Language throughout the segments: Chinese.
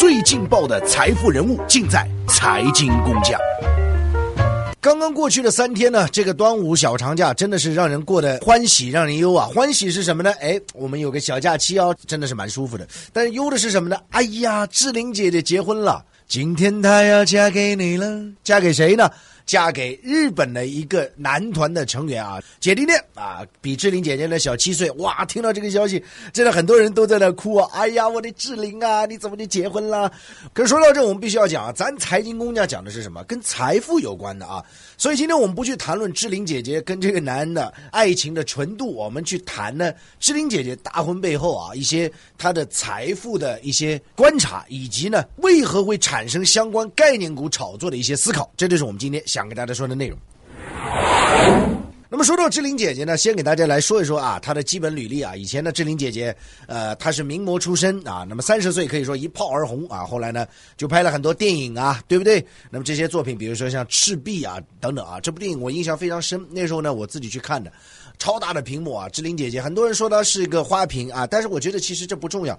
最劲爆的财富人物，尽在财经工匠。刚刚过去的三天呢，这个端午小长假真的是让人过得欢喜，让人忧啊。欢喜是什么呢？哎，我们有个小假期哦，真的是蛮舒服的。但是忧的是什么呢？哎呀，志玲姐姐结婚了，今天她要嫁给你了，嫁给谁呢？嫁给日本的一个男团的成员啊，姐弟恋啊，比志玲姐姐呢小七岁。哇，听到这个消息，真的很多人都在那哭啊！哎呀，我的志玲啊，你怎么就结婚了？可说到这，我们必须要讲啊，咱财经工匠讲的是什么？跟财富有关的啊。所以今天我们不去谈论志玲姐姐跟这个男的爱情的纯度，我们去谈呢志玲姐姐大婚背后啊一些她的财富的一些观察，以及呢为何会产生相关概念股炒作的一些思考。这就是我们今天想。想给大家说的内容。那么说到志玲姐姐呢，先给大家来说一说啊，她的基本履历啊。以前呢，志玲姐姐呃，她是名模出身啊。那么三十岁可以说一炮而红啊。后来呢，就拍了很多电影啊，对不对？那么这些作品，比如说像《赤壁》啊等等啊，这部电影我印象非常深。那时候呢，我自己去看的，超大的屏幕啊。志玲姐姐，很多人说她是一个花瓶啊，但是我觉得其实这不重要。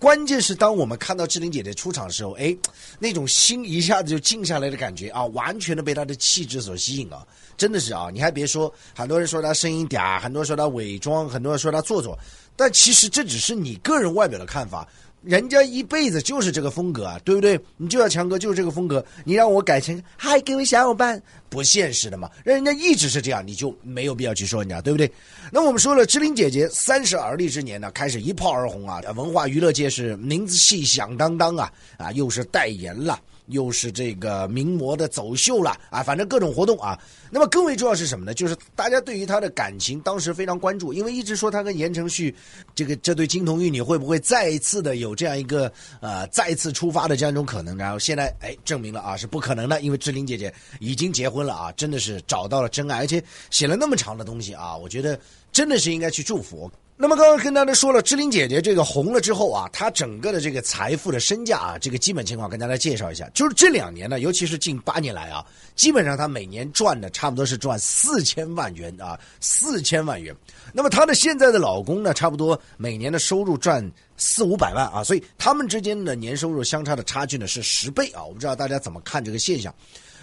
关键是当我们看到志玲姐姐出场的时候，哎，那种心一下子就静下来的感觉啊，完全的被她的气质所吸引了，真的是啊！你还别说，很多人说她声音嗲，很多人说她伪装，很多人说她做作，但其实这只是你个人外表的看法。人家一辈子就是这个风格啊，对不对？你就要强哥就是这个风格，你让我改成嗨，各位小伙伴，不现实的嘛。让人家一直是这样，你就没有必要去说人家，对不对？那我们说了，志玲姐姐三十而立之年呢，开始一炮而红啊，文化娱乐界是名字系响当当啊，啊，又是代言了。又是这个名模的走秀了啊，反正各种活动啊。那么更为重要是什么呢？就是大家对于他的感情当时非常关注，因为一直说他跟言承旭这个这对金童玉女会不会再一次的有这样一个呃再次出发的这样一种可能。然后现在哎证明了啊是不可能的，因为志玲姐姐已经结婚了啊，真的是找到了真爱，而且写了那么长的东西啊，我觉得真的是应该去祝福。那么刚刚跟大家说了，志玲姐姐这个红了之后啊，她整个的这个财富的身价啊，这个基本情况跟大家介绍一下。就是这两年呢，尤其是近八年来啊，基本上她每年赚的差不多是赚四千万元啊，四千万元。那么她的现在的老公呢，差不多每年的收入赚四五百万啊，所以他们之间的年收入相差的差距呢是十倍啊。我不知道大家怎么看这个现象？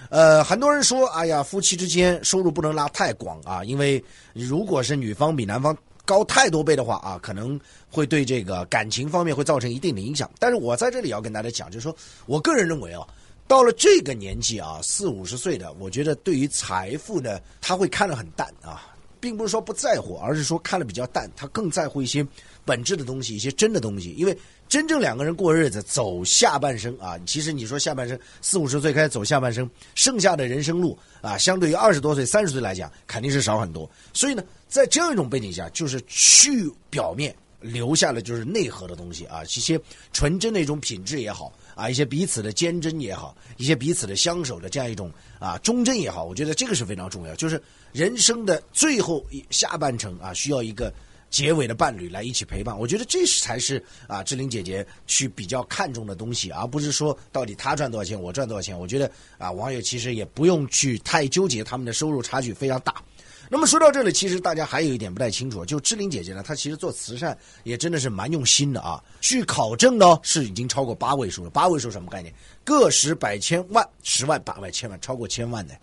呃，很多人说，哎呀，夫妻之间收入不能拉太广啊，因为如果是女方比男方。高太多倍的话啊，可能会对这个感情方面会造成一定的影响。但是我在这里要跟大家讲，就是说我个人认为啊，到了这个年纪啊，四五十岁的，我觉得对于财富呢，他会看得很淡啊，并不是说不在乎，而是说看得比较淡，他更在乎一些本质的东西，一些真的东西，因为。真正两个人过日子，走下半生啊，其实你说下半生四五十岁开始走下半生，剩下的人生路啊，相对于二十多岁、三十岁来讲，肯定是少很多。所以呢，在这样一种背景下，就是去表面留下了就是内核的东西啊，一些纯真的一种品质也好啊，一些彼此的坚贞也好，一些彼此的相守的这样一种啊忠贞也好，我觉得这个是非常重要。就是人生的最后下半程啊，需要一个。结尾的伴侣来一起陪伴，我觉得这才是啊，志玲姐姐去比较看重的东西，而不是说到底她赚多少钱，我赚多少钱。我觉得啊，网友其实也不用去太纠结他们的收入差距非常大。那么说到这里，其实大家还有一点不太清楚，就志玲姐姐呢，她其实做慈善也真的是蛮用心的啊。据考证呢，是已经超过八位数了。八位数什么概念？个十百千万十万八万千万，超过千万的。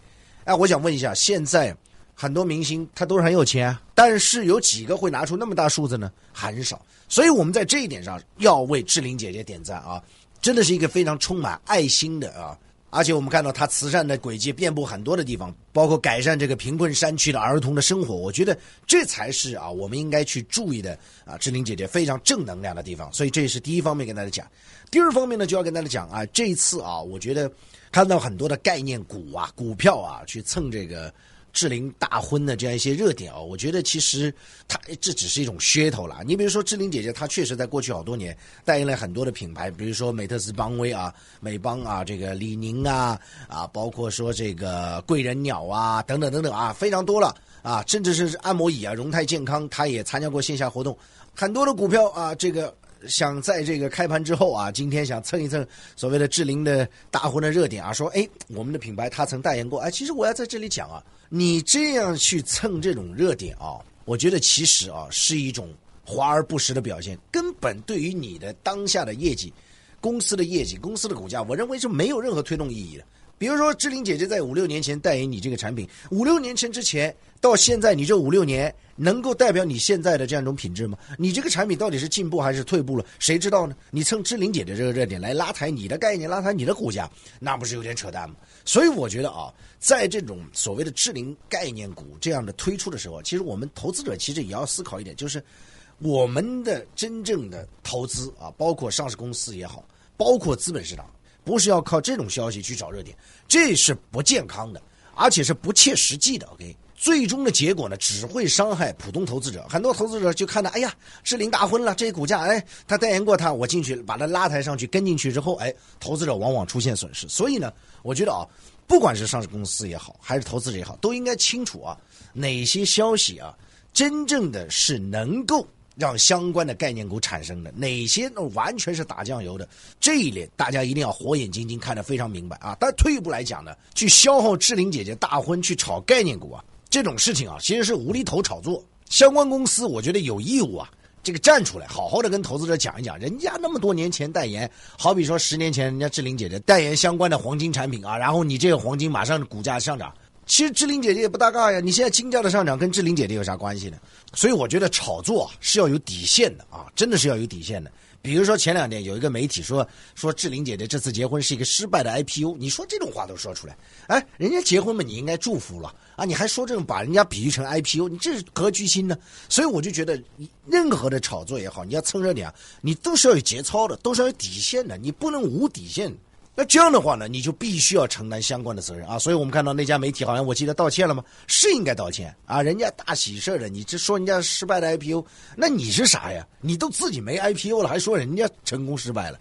哎，我想问一下，现在。很多明星他都是很有钱，但是有几个会拿出那么大数字呢？很少。所以我们在这一点上要为志玲姐姐点赞啊！真的是一个非常充满爱心的啊！而且我们看到她慈善的轨迹遍布很多的地方，包括改善这个贫困山区的儿童的生活。我觉得这才是啊，我们应该去注意的啊！志玲姐姐非常正能量的地方。所以这是第一方面跟大家讲。第二方面呢，就要跟大家讲啊，这一次啊，我觉得看到很多的概念股啊、股票啊去蹭这个。志玲大婚的这样一些热点哦，我觉得其实它这只是一种噱头了。你比如说志玲姐姐，她确实在过去好多年代言了很多的品牌，比如说美特斯邦威啊、美邦啊、这个李宁啊啊，包括说这个贵人鸟啊等等等等啊，非常多了啊，甚至是按摩椅啊，荣泰健康，她也参加过线下活动，很多的股票啊，这个。想在这个开盘之后啊，今天想蹭一蹭所谓的志玲的大婚的热点啊，说哎，我们的品牌他曾代言过，哎，其实我要在这里讲啊，你这样去蹭这种热点啊，我觉得其实啊是一种华而不实的表现，根本对于你的当下的业绩，公司的业绩、公司的股价，我认为是没有任何推动意义的。比如说，志玲姐姐在五六年前代言你这个产品，五六年前之前到现在，你这五六年能够代表你现在的这样一种品质吗？你这个产品到底是进步还是退步了？谁知道呢？你蹭志玲姐姐这个热点来拉抬你的概念，拉抬你的股价，那不是有点扯淡吗？所以我觉得啊，在这种所谓的志玲概念股这样的推出的时候，其实我们投资者其实也要思考一点，就是我们的真正的投资啊，包括上市公司也好，包括资本市场。不是要靠这种消息去找热点，这是不健康的，而且是不切实际的。OK，最终的结果呢，只会伤害普通投资者。很多投资者就看到，哎呀，志玲大婚了，这股价，哎，他代言过他，我进去把他拉抬上去，跟进去之后，哎，投资者往往出现损失。所以呢，我觉得啊，不管是上市公司也好，还是投资者也好，都应该清楚啊，哪些消息啊，真正的是能够。让相关的概念股产生的哪些完全是打酱油的这一类，大家一定要火眼金睛看得非常明白啊！但退一步来讲呢，去消耗志玲姐姐大婚去炒概念股啊，这种事情啊，其实是无厘头炒作。相关公司我觉得有义务啊，这个站出来好好的跟投资者讲一讲，人家那么多年前代言，好比说十年前人家志玲姐姐代言相关的黄金产品啊，然后你这个黄金马上股价上涨。其实志玲姐姐也不搭嘎呀，你现在金价的上涨跟志玲姐姐有啥关系呢？所以我觉得炒作是要有底线的啊，真的是要有底线的。比如说前两天有一个媒体说说志玲姐姐这次结婚是一个失败的 IPO，你说这种话都说出来，哎，人家结婚嘛，你应该祝福了啊，你还说这种把人家比喻成 IPO，你这是格局心呢？所以我就觉得，任何的炒作也好，你要蹭热点，你都是要有节操的，都是要有底线的，你不能无底线。那这样的话呢，你就必须要承担相关的责任啊！所以我们看到那家媒体好像我记得道歉了吗？是应该道歉啊！人家大喜事的，你这说人家失败的 IPO，那你是啥呀？你都自己没 IPO 了，还说人家成功失败了？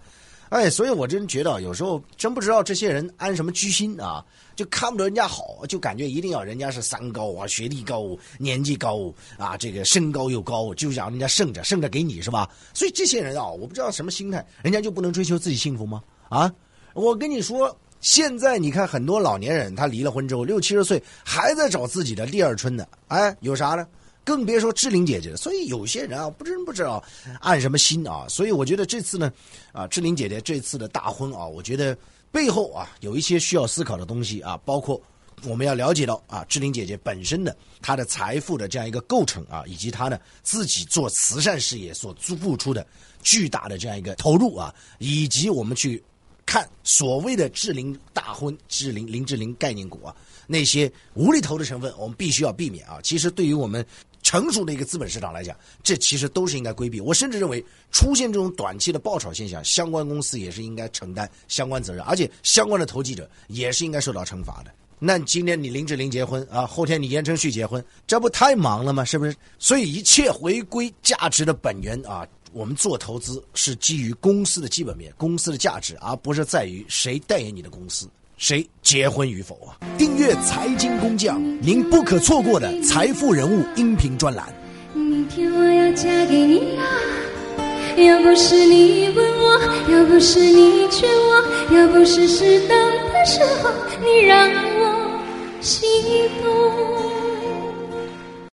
哎，所以我真觉得有时候真不知道这些人安什么居心啊，就看不得人家好，就感觉一定要人家是三高啊，学历高，年纪高啊，这个身高又高，就想人家剩着剩着给你是吧？所以这些人啊，我不知道什么心态，人家就不能追求自己幸福吗？啊？我跟你说，现在你看很多老年人，他离了婚之后六七十岁还在找自己的第二春呢。哎，有啥呢？更别说志玲姐姐了。所以有些人啊，不知不知道按什么心啊。所以我觉得这次呢，啊，志玲姐姐这次的大婚啊，我觉得背后啊有一些需要思考的东西啊，包括我们要了解到啊，志玲姐姐本身的她的财富的这样一个构成啊，以及她呢自己做慈善事业所付出的巨大的这样一个投入啊，以及我们去。看所谓的智灵大婚、智灵林志玲概念股啊，那些无厘头的成分，我们必须要避免啊。其实对于我们成熟的一个资本市场来讲，这其实都是应该规避。我甚至认为，出现这种短期的爆炒现象，相关公司也是应该承担相关责任，而且相关的投机者也是应该受到惩罚的。那今天你林志玲结婚啊，后天你言承旭结婚，这不太忙了吗？是不是？所以一切回归价值的本源啊。我们做投资是基于公司的基本面、公司的价值，而不是在于谁代言你的公司、谁结婚与否啊！订阅财经工匠，您不可错过的财富人物音频专栏。明天我要嫁给你啊！要不是你问我，要不是你劝我，要不是适当的时候你让我心动。